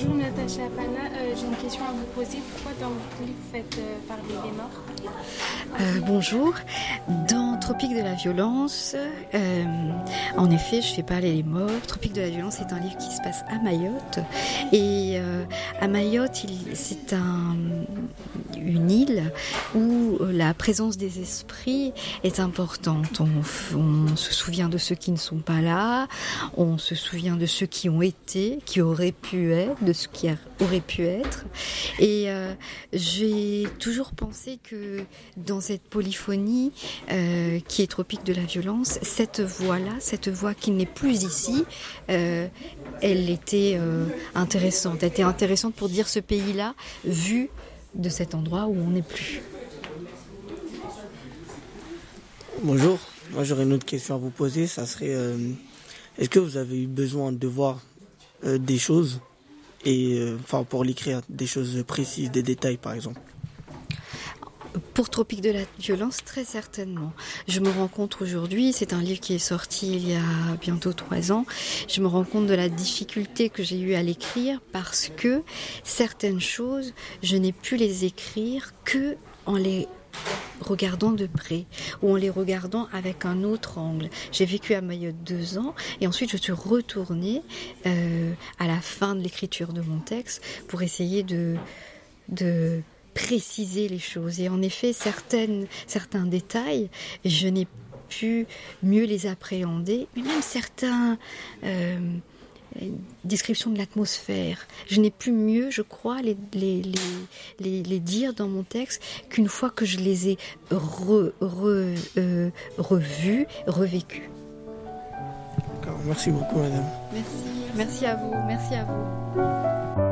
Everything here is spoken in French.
Bonjour Natacha Pana, euh, j'ai une question à vous poser. Pourquoi dans votre livre faites euh, parler des morts? Euh, Bonjour. Tropique de la violence, en effet, je fais parler les morts. Tropique de la violence est un livre qui se passe à Mayotte. Et à Mayotte, c'est un, une île où la présence des esprits est importante. On, se souvient de ceux qui ne sont pas là, on se souvient de ceux qui ont été, qui auraient pu être, de ce qui aurait pu être. Et euh, j'ai toujours pensé que dans cette polyphonie euh, qui est tropique de la violence, cette voix-là, cette voix qui n'est plus ici, euh, elle était intéressante. Elle était intéressante pour dire ce pays-là vu de cet endroit où on n'est plus. Bonjour, moi j'aurais une autre question à vous poser. Ça serait est-ce que vous avez eu besoin de voir des choses et euh, enfin pour l'écrire des choses précises, des détails par exemple? Pour Tropique de la violence, très certainement. Je me rends compte aujourd'hui, c'est un livre qui est sorti il y a bientôt trois ans, je me rends compte de la difficulté que j'ai eu à l'écrire parce que certaines choses, je n'ai pu les écrire que en les regardant de près ou en les regardant avec un autre angle. J'ai vécu à Mayotte deux ans et ensuite je suis retournée euh, à la fin de l'écriture de mon texte pour essayer de préciser les choses. Et en effet, certaines, certains détails, je n'ai pu mieux les appréhender, mais même certains... Euh, description de l'atmosphère. Je n'ai plus mieux, je crois, les, les, les, les, dire dans mon texte qu'une fois que je les ai re, re, euh, revus, revécus. Merci beaucoup, madame. Merci. Merci à vous. Merci à vous.